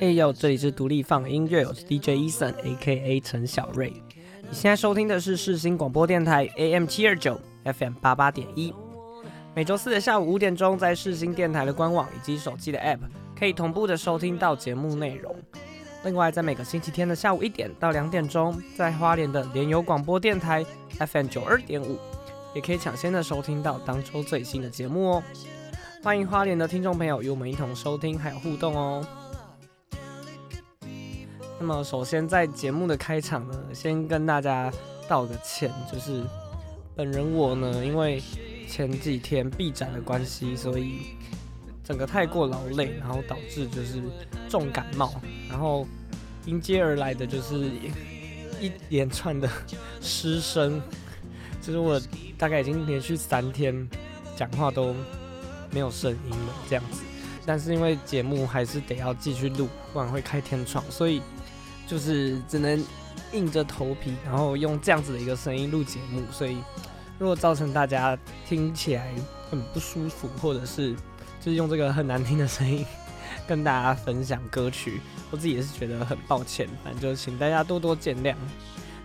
哎呦，这里是独立放音乐，我是 DJ Eason，A.K.A. 陈小瑞。你现在收听的是世新广播电台 AM 七二九 FM 八八点一。每周四的下午五点钟，在世新电台的官网以及手机的 App 可以同步的收听到节目内容。另外，在每个星期天的下午一点到两点钟，在花莲的联友广播电台 FM 九二点五，也可以抢先的收听到当周最新的节目哦。欢迎花莲的听众朋友与我们一同收听还有互动哦。那么，首先在节目的开场呢，先跟大家道个歉，就是本人我呢，因为前几天闭展的关系，所以整个太过劳累，然后导致就是重感冒，然后迎接而来的就是一连串的失声，就是我大概已经连续三天讲话都没有声音了这样子，但是因为节目还是得要继续录，不然会开天窗，所以。就是只能硬着头皮，然后用这样子的一个声音录节目，所以如果造成大家听起来很不舒服，或者是就是用这个很难听的声音跟大家分享歌曲，我自己也是觉得很抱歉，反正就请大家多多见谅。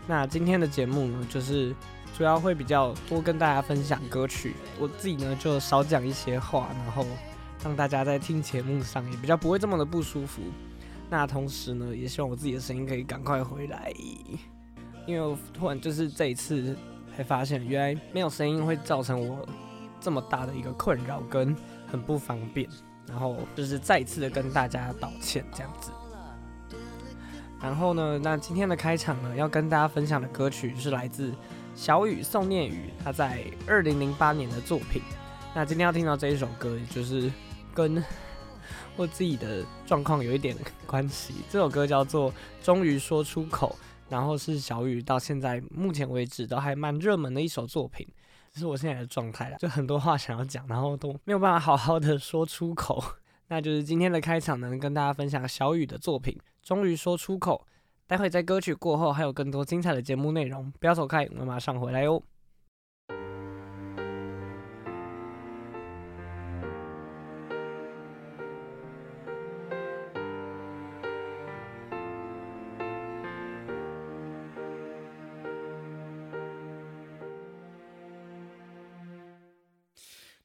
那今天的节目呢，就是主要会比较多跟大家分享歌曲，我自己呢就少讲一些话，然后让大家在听节目上也比较不会这么的不舒服。那同时呢，也希望我自己的声音可以赶快回来，因为我突然就是这一次才发现，原来没有声音会造成我这么大的一个困扰跟很不方便，然后就是再一次的跟大家道歉这样子。然后呢，那今天的开场呢，要跟大家分享的歌曲是来自小雨宋念宇他在二零零八年的作品。那今天要听到这一首歌，就是跟。或自己的状况有一点关系。这首歌叫做《终于说出口》，然后是小雨到现在目前为止都还蛮热门的一首作品。这是我现在的状态了，就很多话想要讲，然后都没有办法好好的说出口。那就是今天的开场呢，跟大家分享小雨的作品《终于说出口》。待会在歌曲过后还有更多精彩的节目内容，不要走开，我们马上回来哟。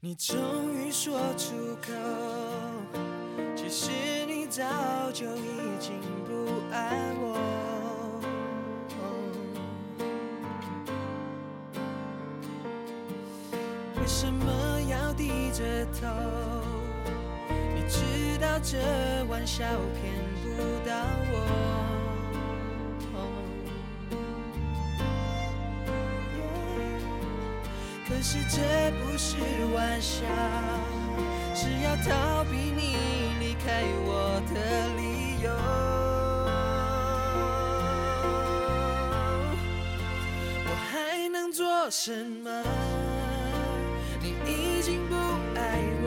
你终于说出口，其实你早就已经不爱我。为什么要低着头？你知道这玩笑骗不到我。可是这不是玩笑，是要逃避你离开我的理由。我还能做什么？你已经不爱我，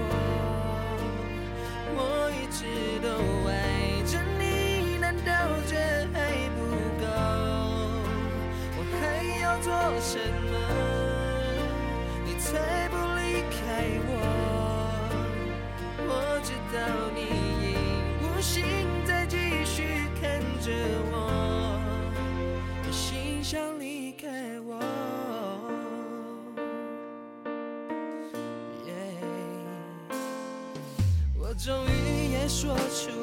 我一直都爱着你，难道这还不够？我还要做什么？推不离开我，我知道你已无心再继续看着我，我心想离开我。耶，我终于也说出。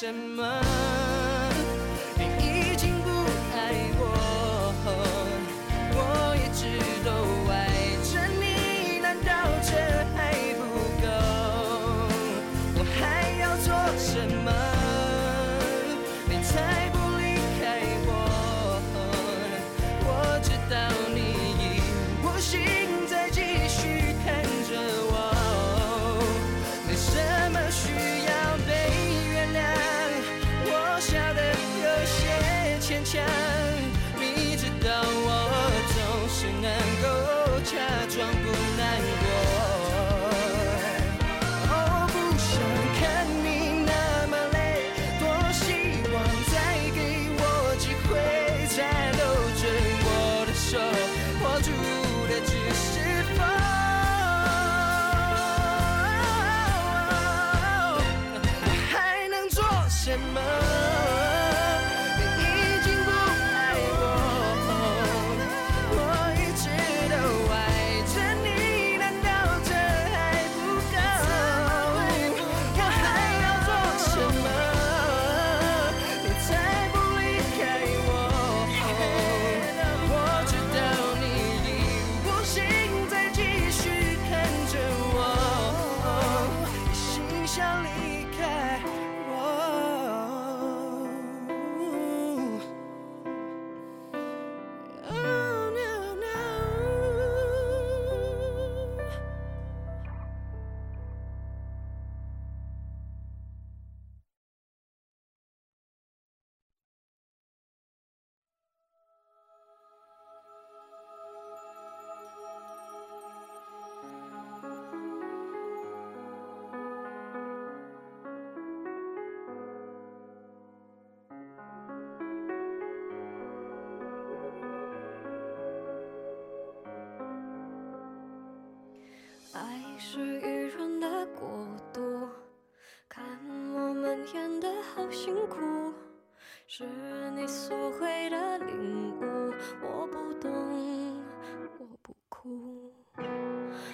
什么？爱是愚人的国度，看我们演得好辛苦，是你所谓的领悟，我不懂，我不哭。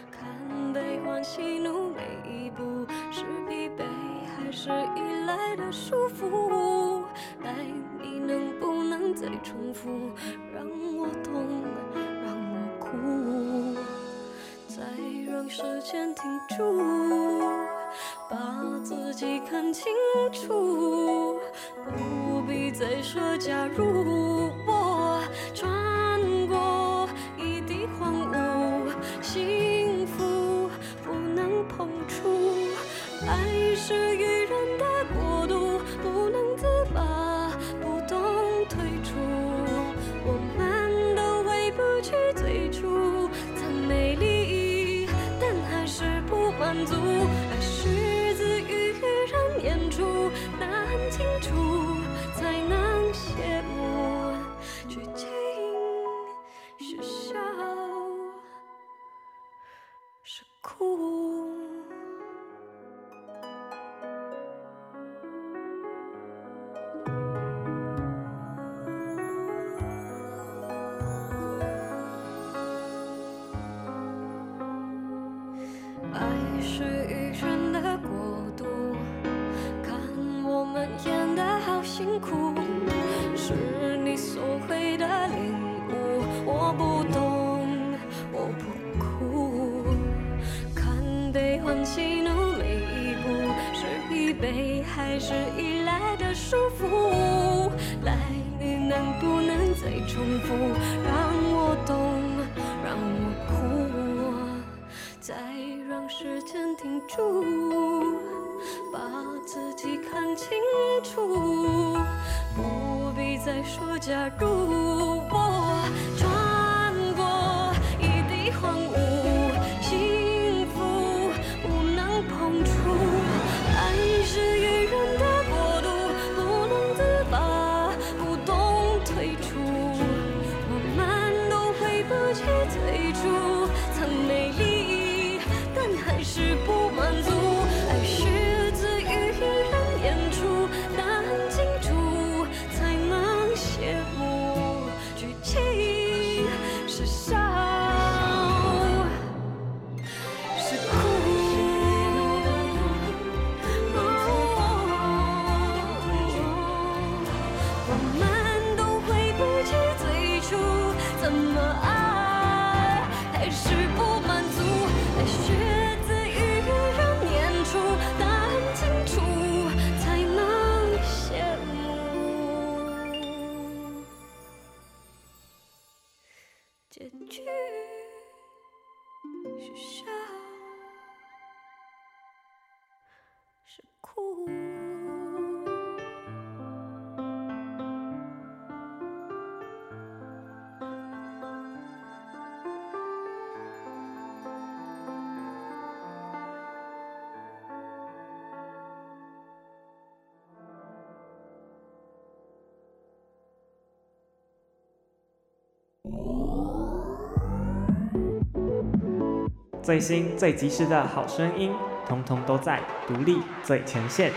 看悲欢喜怒每一步，是疲惫还是依赖的束缚？爱，你能不能再重复，让时间停住，把自己看清楚，不必再说假如。我穿过一地荒芜，幸福不能碰触，爱是还是依赖的束缚，来，你能不能再重复，让我懂，让我哭，再让时间停住，把自己看清楚，不必再说假如最新最及时的好声音，通通都在独立最前线。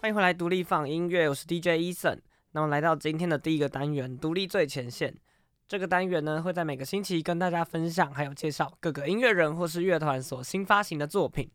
欢迎回来，独立放音乐，我是 DJ Eason。那么来到今天的第一个单元，独立最前线。这个单元呢，会在每个星期跟大家分享，还有介绍各个音乐人或是乐团所新发行的作品。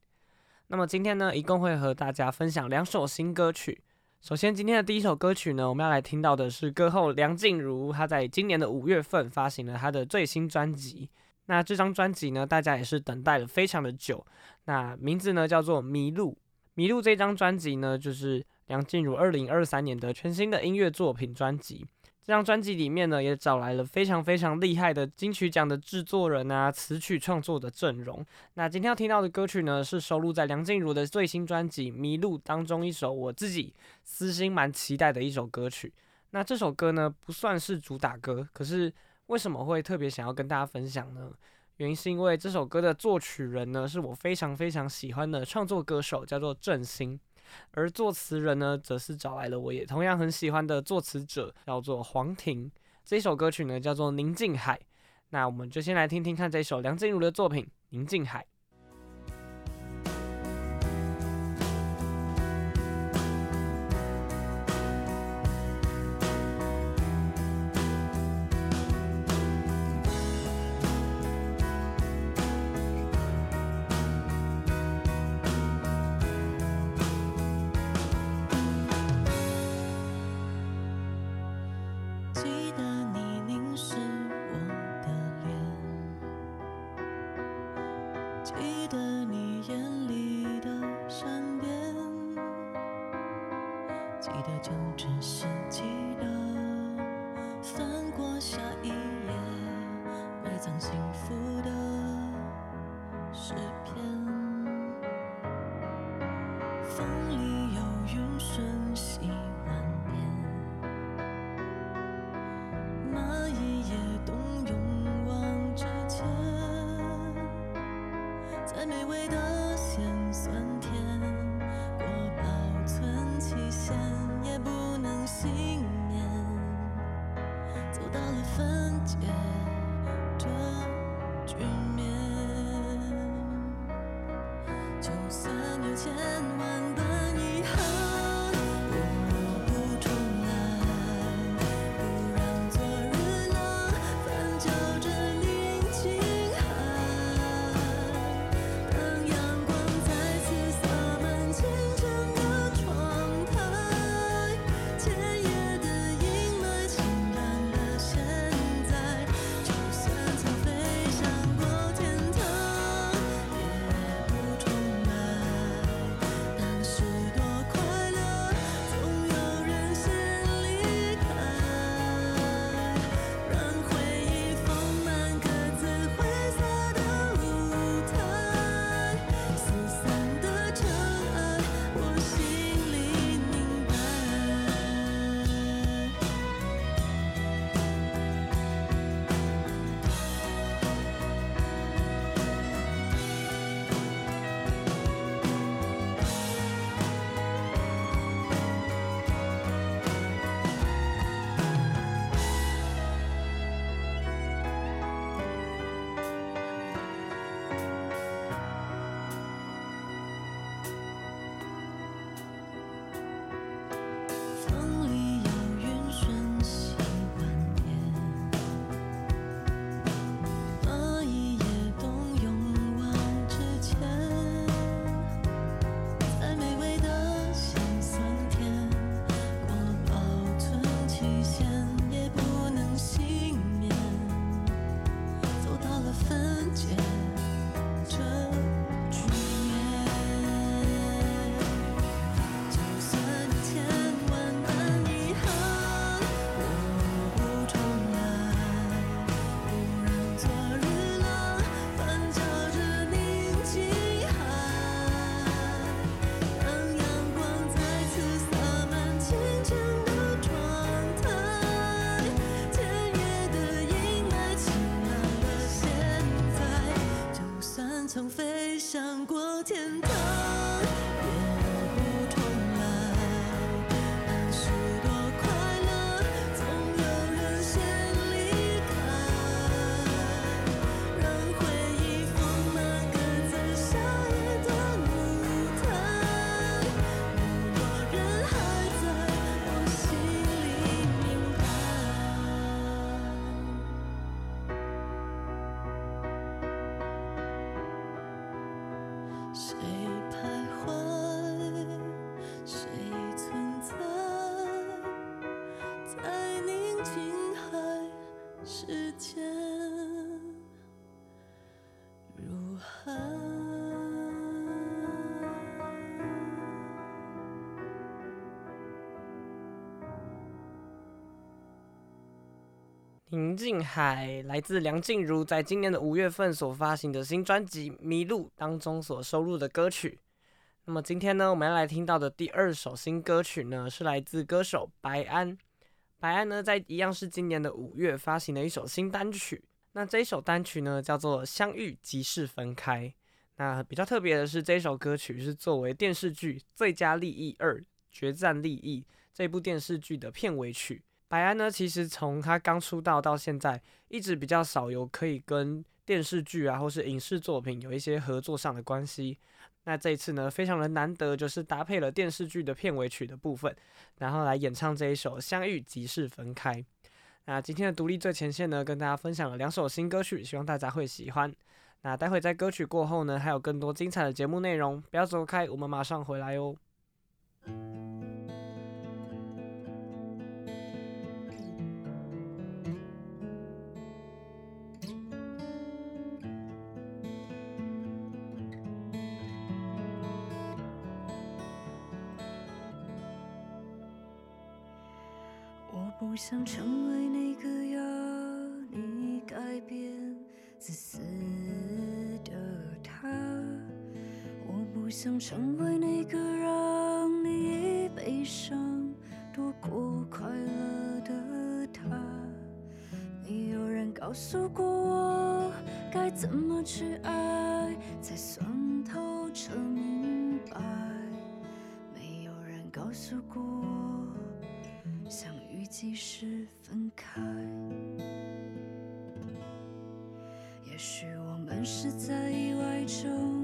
那么今天呢，一共会和大家分享两首新歌曲。首先，今天的第一首歌曲呢，我们要来听到的是歌后梁静茹，她在今年的五月份发行了她的最新专辑。那这张专辑呢，大家也是等待了非常的久。那名字呢叫做《迷路》。《迷路》这张专辑呢，就是梁静茹二零二三年的全新的音乐作品专辑。这张专辑里面呢，也找来了非常非常厉害的金曲奖的制作人啊，词曲创作的阵容。那今天要听到的歌曲呢，是收录在梁静茹的最新专辑《迷路》当中一首我自己私心蛮期待的一首歌曲。那这首歌呢，不算是主打歌，可是为什么会特别想要跟大家分享呢？原因是因为这首歌的作曲人呢，是我非常非常喜欢的创作歌手，叫做郑兴。而作词人呢，则是找来了我也同样很喜欢的作词者，叫做黄婷。这首歌曲呢，叫做《宁静海》。那我们就先来听听看这首梁静茹的作品《宁静海》。就只是记得，翻过下一页，埋藏幸福的诗篇。风里有云，瞬息万变。那一夜冬，勇往直前，在美味的。有千万曾飞宁静海来自梁静茹在今年的五月份所发行的新专辑《迷路》当中所收录的歌曲。那么今天呢，我们要来听到的第二首新歌曲呢，是来自歌手白安。白安呢，在一样是今年的五月发行的一首新单曲。那这一首单曲呢，叫做《相遇即是分开》。那比较特别的是，这首歌曲是作为电视剧《最佳利益二：决战利益》这部电视剧的片尾曲。白安呢，其实从他刚出道到现在，一直比较少有可以跟电视剧啊，或是影视作品有一些合作上的关系。那这一次呢，非常的难得，就是搭配了电视剧的片尾曲的部分，然后来演唱这一首《相遇即是分开》。那今天的独立最前线呢，跟大家分享了两首新歌曲，希望大家会喜欢。那待会在歌曲过后呢，还有更多精彩的节目内容，不要走开，我们马上回来哦。不想成为那个要你改变自私的他，我不想成为那个让你悲伤多过快乐的他。没有人告诉过我该怎么去爱，才算透彻明白。没有人告诉过我。相即使分开，也许我们是在意外中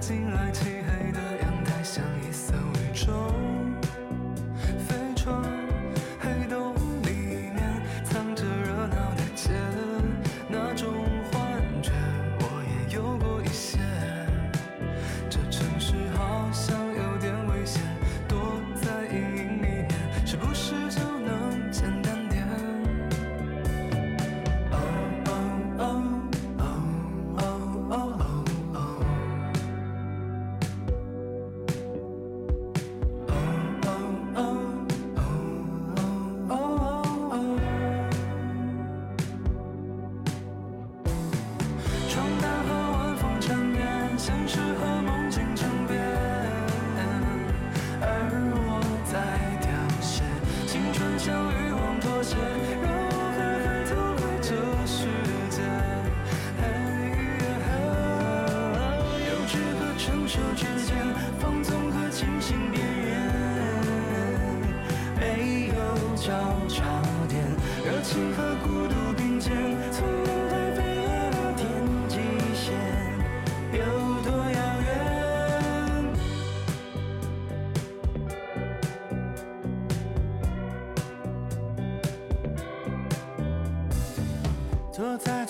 进来，请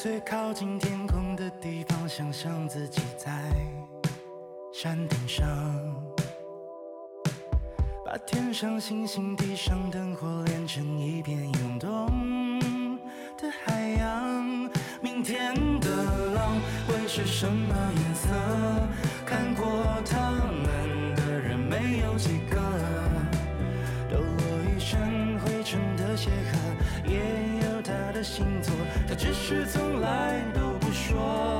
最靠近天空的地方，想象自己在山顶上，把天上星星、地上灯火连成一片涌动的海洋。明天的浪会是什么颜色？看过他们的人没有几个，抖落一身灰尘的鞋盒也有他的行迹。只是从来都不说。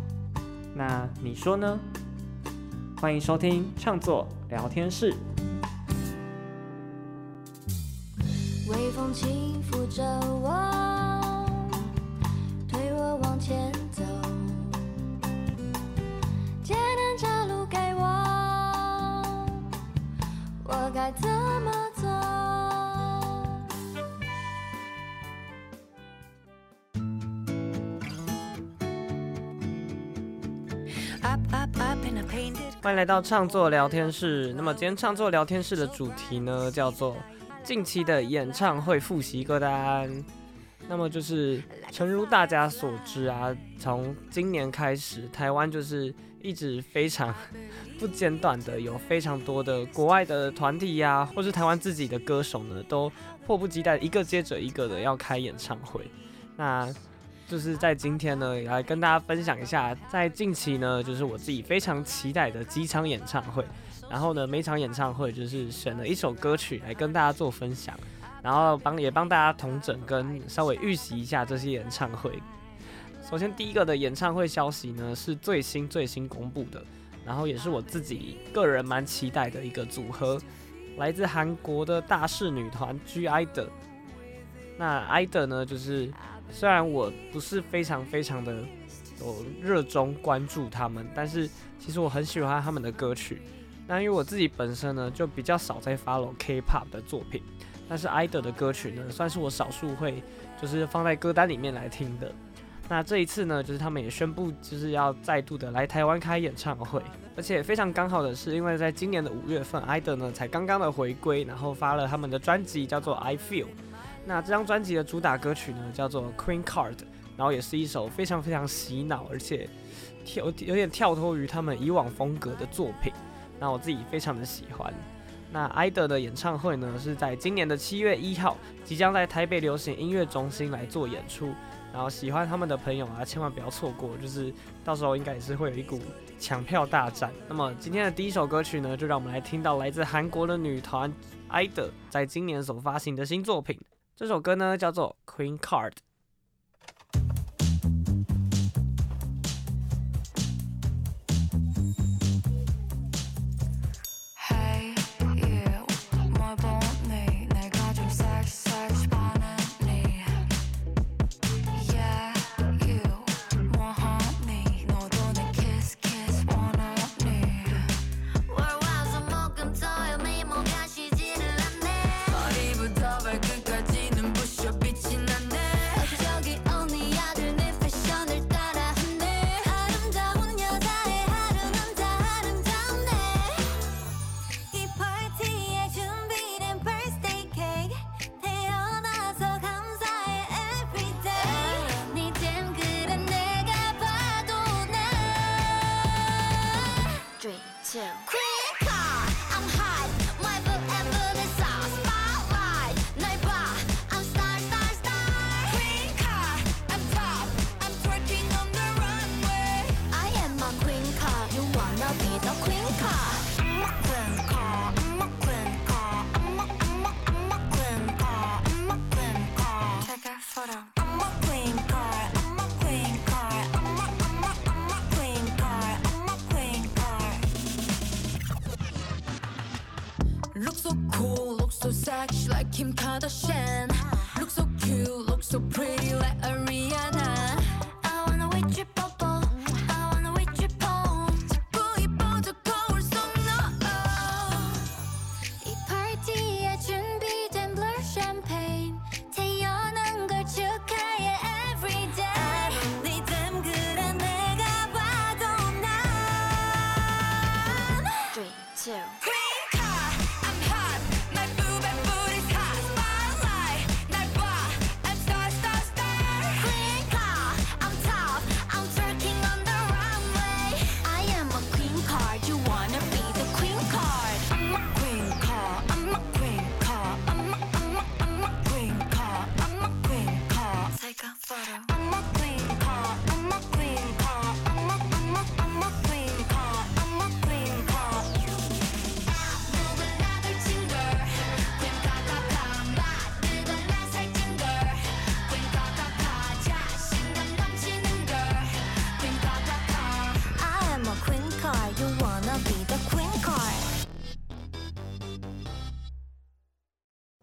那你说呢？欢迎收听创作聊天室。微风轻抚着我，欢迎来到创作聊天室。那么今天创作聊天室的主题呢，叫做近期的演唱会复习歌单。那么就是，诚如大家所知啊，从今年开始，台湾就是一直非常不间断的有非常多的国外的团体呀、或是台湾自己的歌手呢，都迫不及待一个接着一个的要开演唱会。那就是在今天呢，也来跟大家分享一下，在近期呢，就是我自己非常期待的几场演唱会。然后呢，每场演唱会就是选了一首歌曲来跟大家做分享，然后帮也帮大家同整跟稍微预习一下这些演唱会。首先第一个的演唱会消息呢，是最新最新公布的，然后也是我自己个人蛮期待的一个组合，来自韩国的大势女团 (G)I-DLE。那 I-DLE 呢，就是。虽然我不是非常非常的有热衷关注他们，但是其实我很喜欢他们的歌曲。那因为我自己本身呢就比较少在 follow K-pop 的作品，但是 I-DLE 的歌曲呢算是我少数会就是放在歌单里面来听的。那这一次呢，就是他们也宣布就是要再度的来台湾开演唱会，而且非常刚好的是，因为在今年的五月份，I-DLE 呢才刚刚的回归，然后发了他们的专辑叫做 I Feel。那这张专辑的主打歌曲呢，叫做《Queen Card》，然后也是一首非常非常洗脑，而且跳有点跳脱于他们以往风格的作品。那我自己非常的喜欢。那 I-DLE 的演唱会呢，是在今年的七月一号，即将在台北流行音乐中心来做演出。然后喜欢他们的朋友啊，千万不要错过，就是到时候应该也是会有一股抢票大战。那么今天的第一首歌曲呢，就让我们来听到来自韩国的女团 I-DLE 在今年所发行的新作品。这首歌呢叫做《Queen Card》。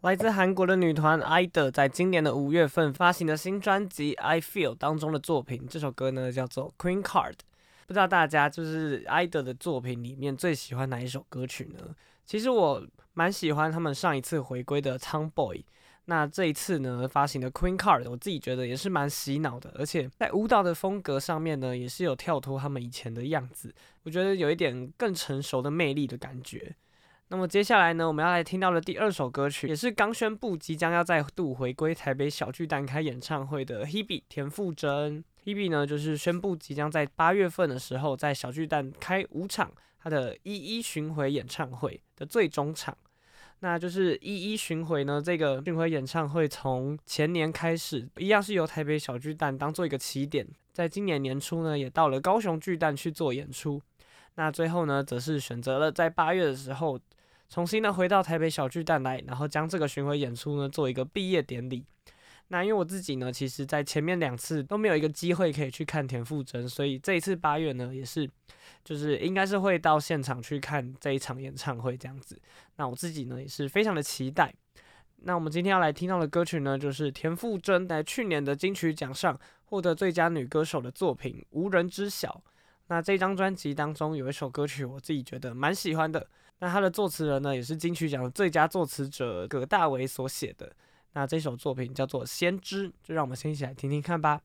来自韩国的女团 I-DLE 在今年的五月份发行的新专辑《I Feel》当中的作品，这首歌呢叫做《Queen Card》。不知道大家就是 I-DLE 的作品里面最喜欢哪一首歌曲呢？其实我蛮喜欢他们上一次回归的《Tomboy》，那这一次呢发行的《Queen Card》，我自己觉得也是蛮洗脑的，而且在舞蹈的风格上面呢，也是有跳脱他们以前的样子，我觉得有一点更成熟的魅力的感觉。那么接下来呢，我们要来听到的第二首歌曲，也是刚宣布即将要再度回归台北小巨蛋开演唱会的 Hebe 田馥甄。Hebe 呢，就是宣布即将在八月份的时候在小巨蛋开五场他的一一巡回演唱会的最终场。那就是一一巡回呢，这个巡回演唱会从前年开始，一样是由台北小巨蛋当做一个起点，在今年年初呢，也到了高雄巨蛋去做演出。那最后呢，则是选择了在八月的时候。重新的回到台北小巨蛋来，然后将这个巡回演出呢做一个毕业典礼。那因为我自己呢，其实在前面两次都没有一个机会可以去看田馥甄，所以这一次八月呢，也是就是应该是会到现场去看这一场演唱会这样子。那我自己呢也是非常的期待。那我们今天要来听到的歌曲呢，就是田馥甄在去年的金曲奖上获得最佳女歌手的作品《无人知晓》。那这张专辑当中有一首歌曲，我自己觉得蛮喜欢的。那他的作词人呢，也是金曲奖的最佳作词者葛大为所写的。那这首作品叫做《先知》，就让我们先一起来听听看吧。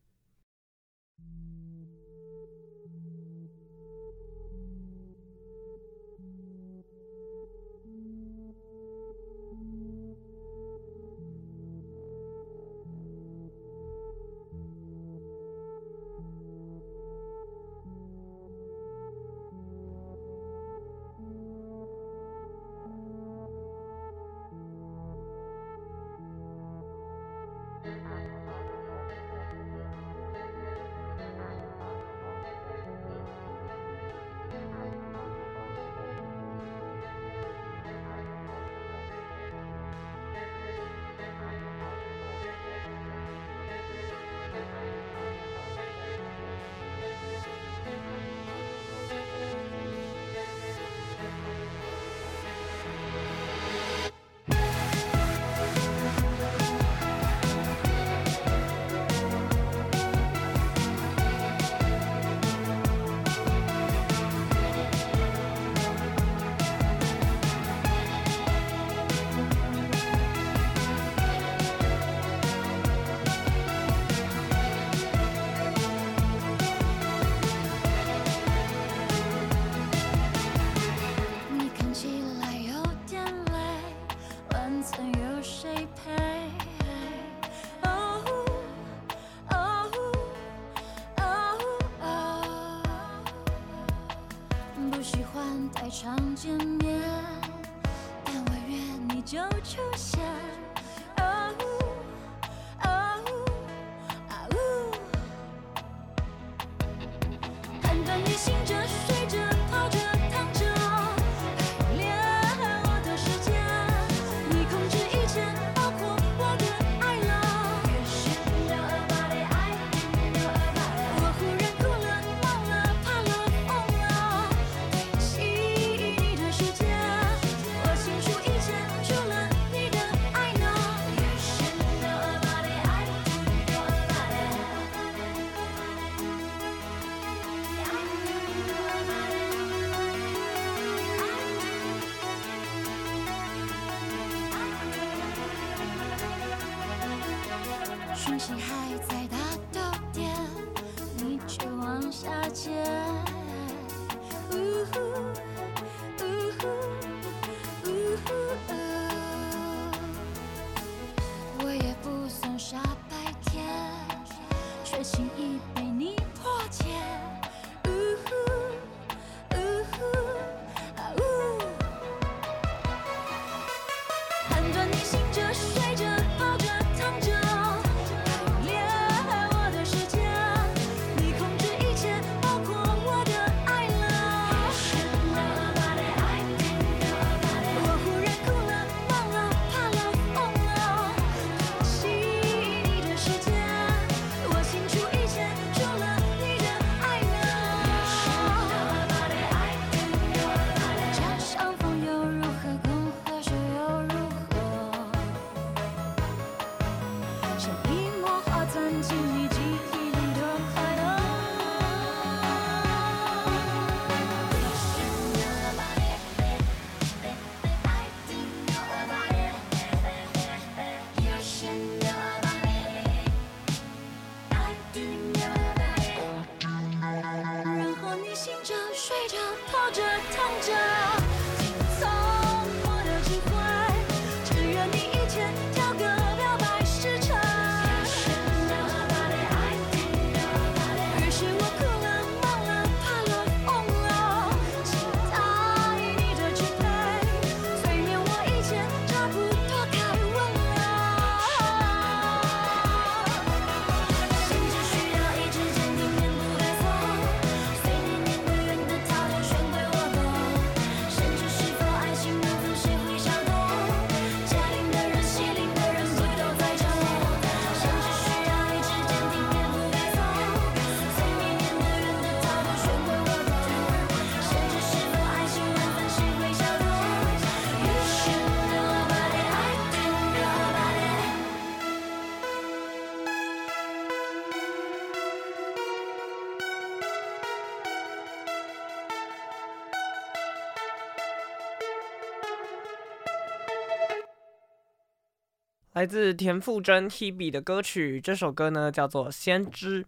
来自田馥甄 Hebe 的歌曲，这首歌呢叫做《先知》。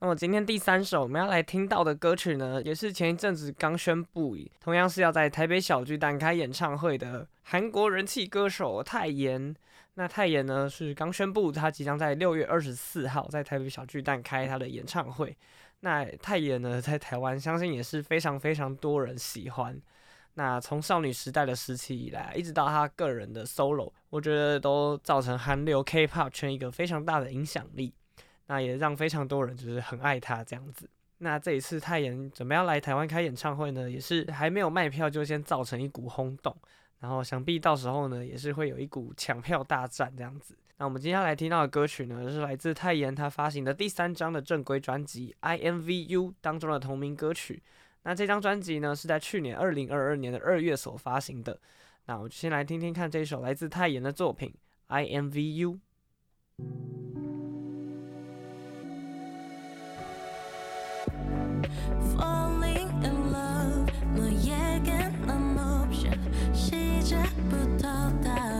那么今天第三首我们要来听到的歌曲呢，也是前一阵子刚宣布，同样是要在台北小巨蛋开演唱会的韩国人气歌手泰妍。那泰妍呢是刚宣布，他即将在六月二十四号在台北小巨蛋开他的演唱会。那泰妍呢在台湾相信也是非常非常多人喜欢。那从少女时代的时期以来，一直到他个人的 solo，我觉得都造成韩流 K-pop 圈一个非常大的影响力。那也让非常多人就是很爱他这样子。那这一次泰妍准备要来台湾开演唱会呢，也是还没有卖票就先造成一股轰动。然后想必到时候呢，也是会有一股抢票大战这样子。那我们接下来听到的歌曲呢，是来自泰妍她发行的第三张的正规专辑《I M V U》当中的同名歌曲。那这张专辑呢，是在去年二零二二年的二月所发行的。那我就先来听听看这一首来自泰妍的作品《I N V U》。 Falling in love 너에게 난 option 시작부터 다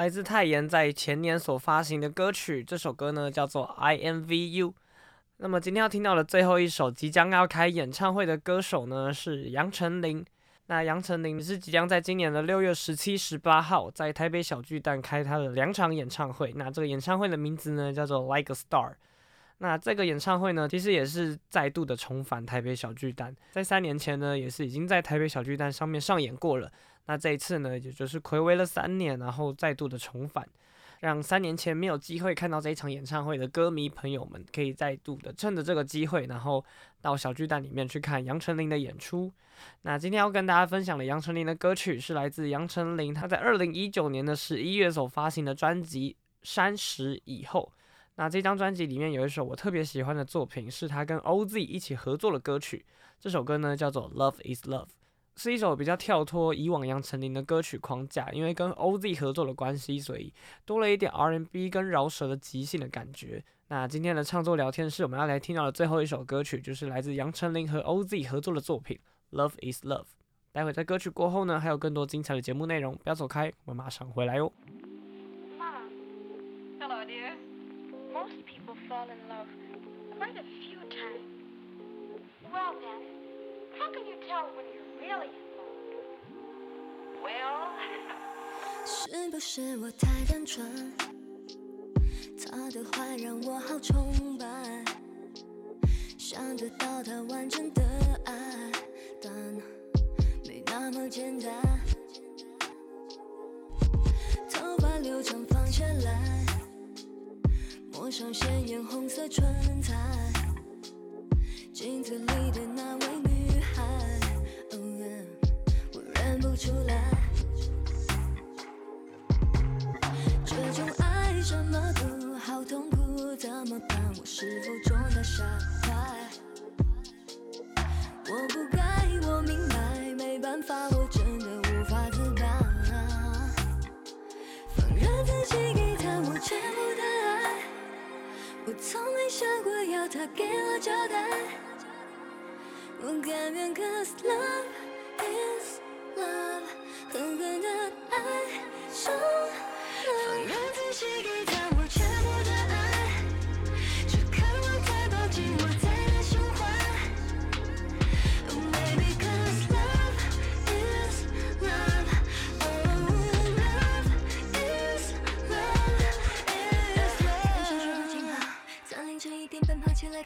来自泰妍在前年所发行的歌曲。这首歌呢叫做《I N V U》。那么今天要听到的最后一首即将要开演唱会的歌手呢是杨丞琳。那杨丞琳是即将在今年的六月十七、十八号在台北小巨蛋开他的两场演唱会。那这个演唱会的名字呢叫做《Like a Star》。那这个演唱会呢，其实也是再度的重返台北小巨蛋。在三年前呢，也是已经在台北小巨蛋上面上演过了。那这一次呢，也就是睽违了三年，然后再度的重返，让三年前没有机会看到这一场演唱会的歌迷朋友们，可以再度的趁着这个机会，然后到小巨蛋里面去看杨丞琳的演出。那今天要跟大家分享的杨丞琳的歌曲，是来自杨丞琳她在二零一九年的十一月所发行的专辑《三十以后》。那这张专辑里面有一首我特别喜欢的作品，是她跟 OZ 一起合作的歌曲。这首歌呢叫做《Love Is Love》，是一首比较跳脱以往杨丞琳的歌曲框架，因为跟 OZ 合作的关系，所以多了一点 R&B 跟饶舌的即兴的感觉。那今天的创作聊天室，我们要来听到的最后一首歌曲，就是来自杨丞琳和 OZ 合作的作品。Love is love。待会在歌曲过后呢，还有更多精彩的节目内容，不要走开，我们马上回来哟。Most people fall in love quite a few times. Well, then, how can you tell when you're really in love? Well, 是不是我太单纯？他的坏让我好崇拜，想得到他完整的爱。但没那么简单，头发留长放下来，抹上鲜艳红色唇彩，镜子里的那位女出来，这种爱这么毒，好痛苦，怎么办？我是否装得下？我不该，我明白，没办法，我真的无法自拔。放任自己给他我全部的爱，我从没想过要他给我交代。我甘愿，cause love is love，狠狠的爱。放任自己给他我全部的爱，只渴望他抱紧我。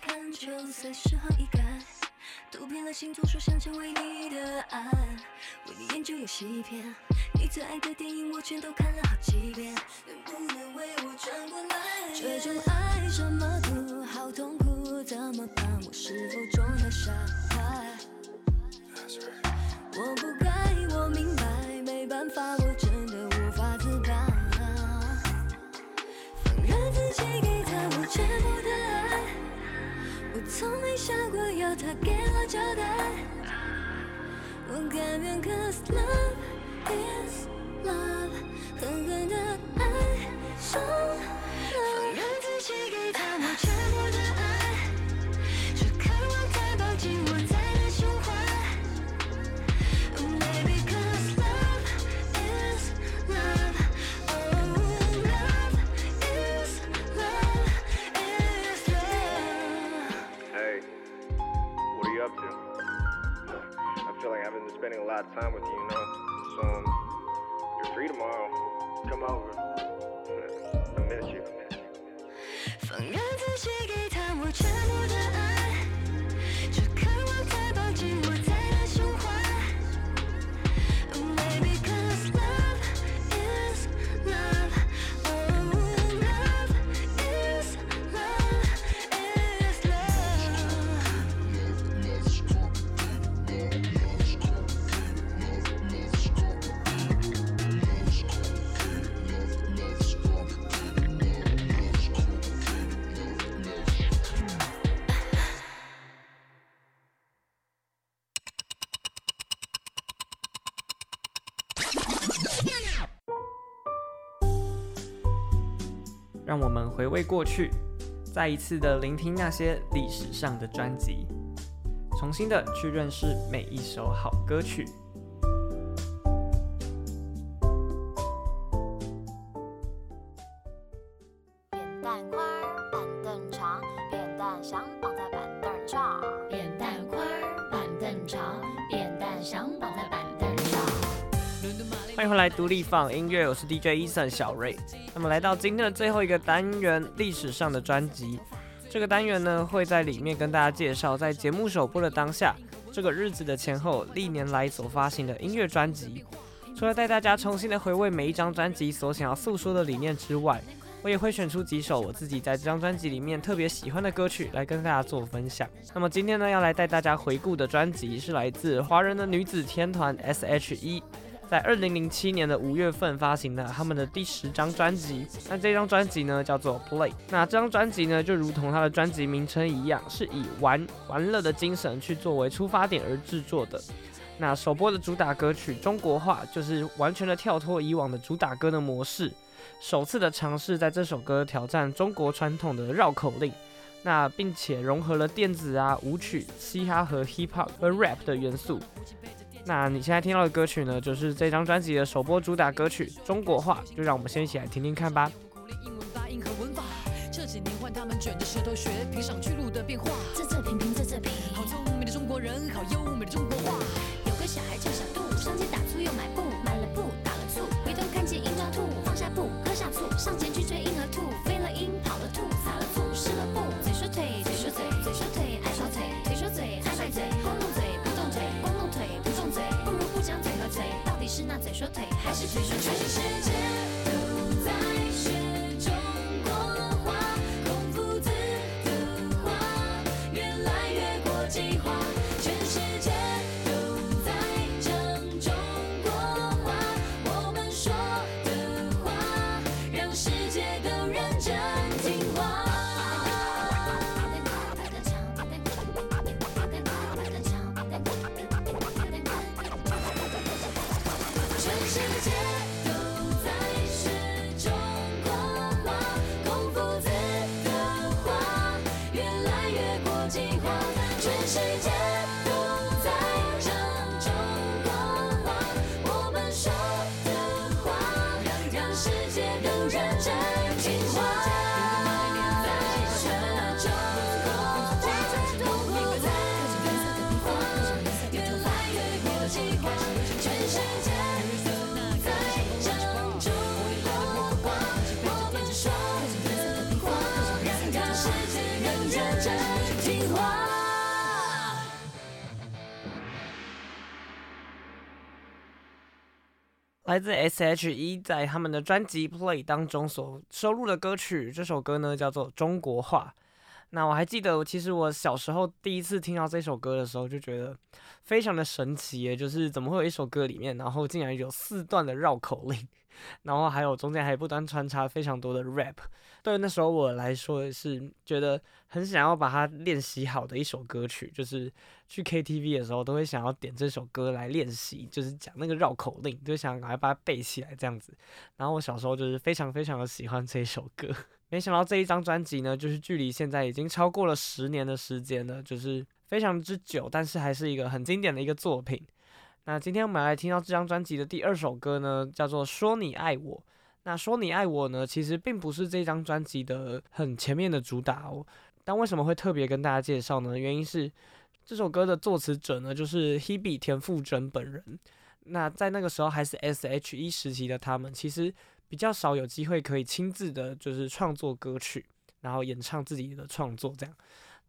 看球赛时候一改，读遍了星座，说想成为你的爱，为你研究游戏片，你最爱的电影我全都看了好几遍，能不能为我转过来？这种爱这么毒，好痛苦，怎么办？我是否装得下？我不该，我明白，没办法，我真的无法自拔。放任自己给他我全部的爱。我从没想过要他给我交代，我甘愿，cause love is love，狠狠的爱上了，放任自己给他 spending a lot of time with you, you know? So, um, you're free tomorrow. Come over. I miss you. I miss you. 回味过去，再一次的聆听那些历史上的专辑，重新的去认识每一首好歌曲。独立放音乐，我是 DJ Eason 小瑞。那么来到今天的最后一个单元，历史上的专辑。这个单元呢，会在里面跟大家介绍，在节目首播的当下，这个日子的前后，历年来所发行的音乐专辑。除了带大家重新的回味每一张专辑所想要诉说的理念之外，我也会选出几首我自己在这张专辑里面特别喜欢的歌曲来跟大家做分享。那么今天呢，要来带大家回顾的专辑是来自华人的女子天团 S.H.E。在二零零七年的五月份发行的他们的第十张专辑，那这张专辑呢叫做《Play》。那这张专辑呢就如同它的专辑名称一样，是以玩玩乐的精神去作为出发点而制作的。那首播的主打歌曲《中国话》就是完全的跳脱以往的主打歌的模式，首次的尝试在这首歌挑战中国传统的绕口令，那并且融合了电子啊、舞曲、嘻哈和 hip hop 和 rap 的元素。那你现在听到的歌曲呢，就是这张专辑的首播主打歌曲《中国话》，就让我们先一起来听听看吧。上前去追还是腿说？全世界来自 S.H.E 在他们的专辑《Play》当中所收录的歌曲，这首歌呢叫做《中国话》。那我还记得，其实我小时候第一次听到这首歌的时候，就觉得非常的神奇耶，就是怎么会有一首歌里面，然后竟然有四段的绕口令，然后还有中间还不断穿插非常多的 rap。对那时候我来说是觉得很想要把它练习好的一首歌曲，就是去 KTV 的时候都会想要点这首歌来练习，就是讲那个绕口令，就想赶快把它背起来这样子。然后我小时候就是非常非常的喜欢这一首歌，没想到这一张专辑呢，就是距离现在已经超过了十年的时间了，就是非常之久，但是还是一个很经典的一个作品。那今天我们来听到这张专辑的第二首歌呢，叫做《说你爱我》。那说你爱我呢，其实并不是这张专辑的很前面的主打哦。但为什么会特别跟大家介绍呢？原因是这首歌的作词者呢，就是 Hebe 田馥甄本人。那在那个时候还是 S.H.E 时期的他们，其实比较少有机会可以亲自的，就是创作歌曲，然后演唱自己的创作。这样，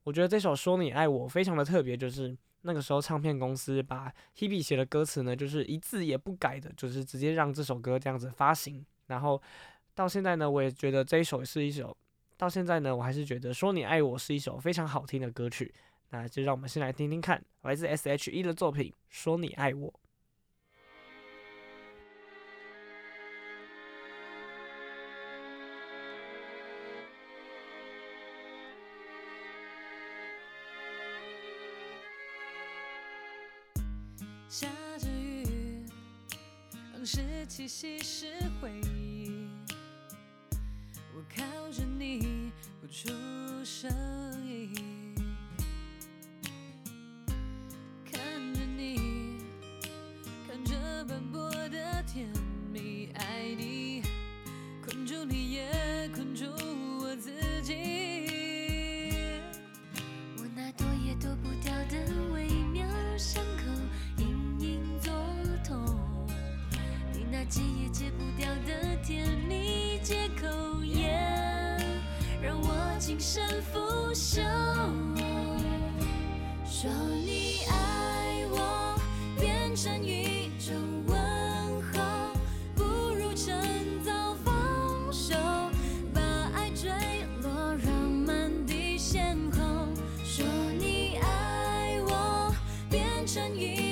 我觉得这首说你爱我非常的特别，就是那个时候唱片公司把 Hebe 写的歌词呢，就是一字也不改的，就是直接让这首歌这样子发行。然后到现在呢，我也觉得这一首是一首，到现在呢，我还是觉得说你爱我是一首非常好听的歌曲。那就让我们先来听听看，来自 S.H.E 的作品《说你爱我》。气息是回忆。我靠着你，不出声音，看着你，看着斑驳的甜蜜，爱你，困住你眼戒不掉的甜蜜借口也让我精神腐朽，说你爱我变成一种问候，不如趁早放手，把爱坠落，让满地先空，说你爱我变成一。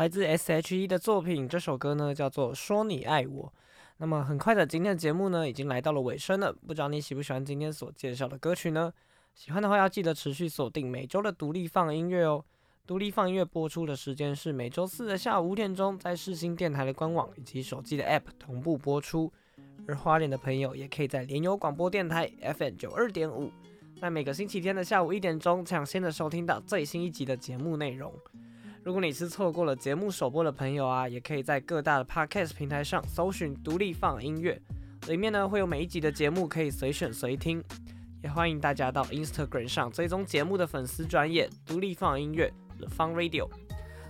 来自 S.H.E 的作品，这首歌呢叫做《说你爱我》。那么很快的，今天的节目呢已经来到了尾声了。不知道你喜不喜欢今天所介绍的歌曲呢？喜欢的话要记得持续锁定每周的独立放音乐哦。独立放音乐播出的时间是每周四的下午五点钟，在世新电台的官网以及手机的 App 同步播出。而花莲的朋友也可以在联友广播电台 FM 九二点五，在每个星期天的下午一点钟抢先的收听到最新一集的节目内容。如果你是错过了节目首播的朋友啊，也可以在各大的 Podcast 平台上搜寻独立放音乐，里面呢会有每一集的节目可以随选随听。也欢迎大家到 Instagram 上追踪节目的粉丝专业独立放音乐 The Fun Radio。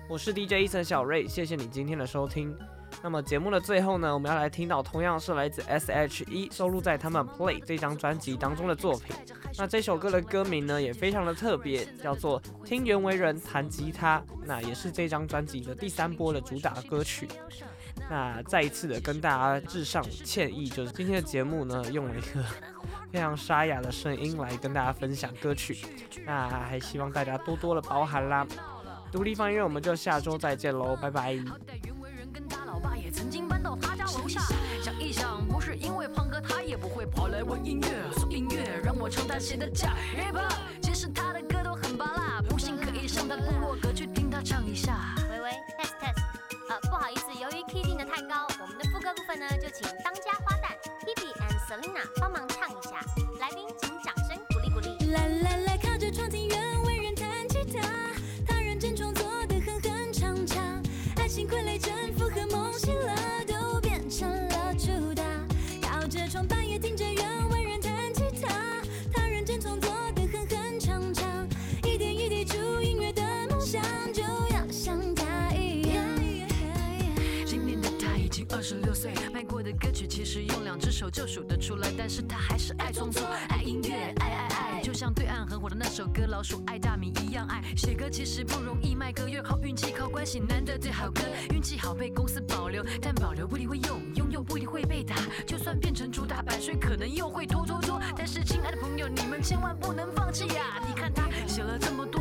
我是 DJ 伊森小瑞，谢谢你今天的收听。那么节目的最后呢，我们要来听到同样是来自 S.H.E 收录在他们 Play 这张专辑当中的作品。那这首歌的歌名呢也非常的特别，叫做《听袁惟仁弹吉他》，那也是这张专辑的第三波的主打歌曲。那再一次的跟大家致上歉意，就是今天的节目呢用了一个非常沙哑的声音来跟大家分享歌曲，那还希望大家多多的包涵啦。独立方音乐，我们就下周再见喽，拜拜。爸也曾经搬到他家楼下，想一想，不是因为胖哥，他也不会跑来问音乐，说音乐。让我唱他写的假 hip 其实他的歌都很芭乐，不信可以上他部落格去听他唱一下。喂喂，test test，呃，不好意思，由于 key 定的太高，我们的副歌部分呢，就请当家花旦 Hebe and Selina 帮忙唱一下。想，就要像他一样。今年的他已经二十六岁，卖过的歌曲其实用两只手就数得出来，但是他还是爱创作，爱音乐，爱爱爱，就像对岸很火的那首歌《老鼠爱大米》一样爱。写歌其实不容易，卖歌越靠运气，靠关系，难得最好歌，运气好被公司保留，但保留不一定会用，拥有不一定会被打，就算变成主打版税，可能又会拖拖拖。但是亲爱的朋友，你们千万不能放弃呀！你看他写了这么多，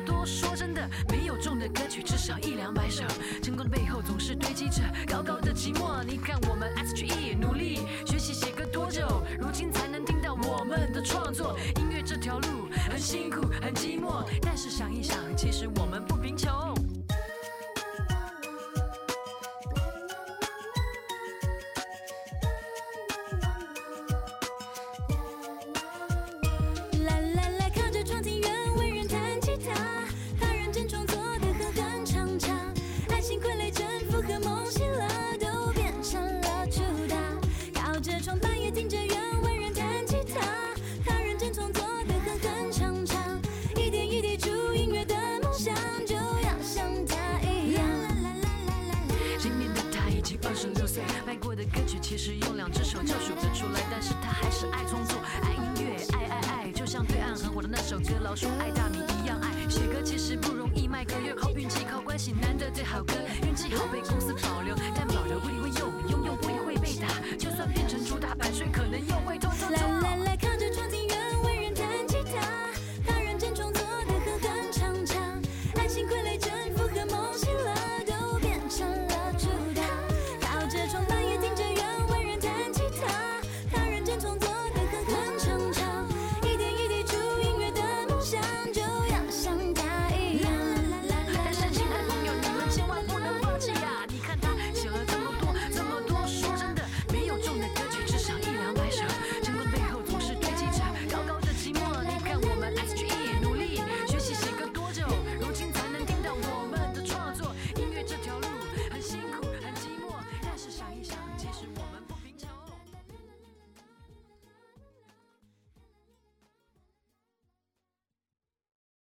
多，说真的，没有中的歌曲至少一两百首，成功的背后总是堆积着高高的寂寞。你看我们 S G E 努力学习写歌多久，如今才能听到我们的创作。音乐这条路很辛苦，很寂寞，就数得出来，但是他还是爱创作，爱音乐，爱爱爱，就像对岸很火的那首歌《老鼠爱大米》一样爱。写歌其实不容易，卖歌越靠运气，靠关系，难得最好歌，运气好被公司保留，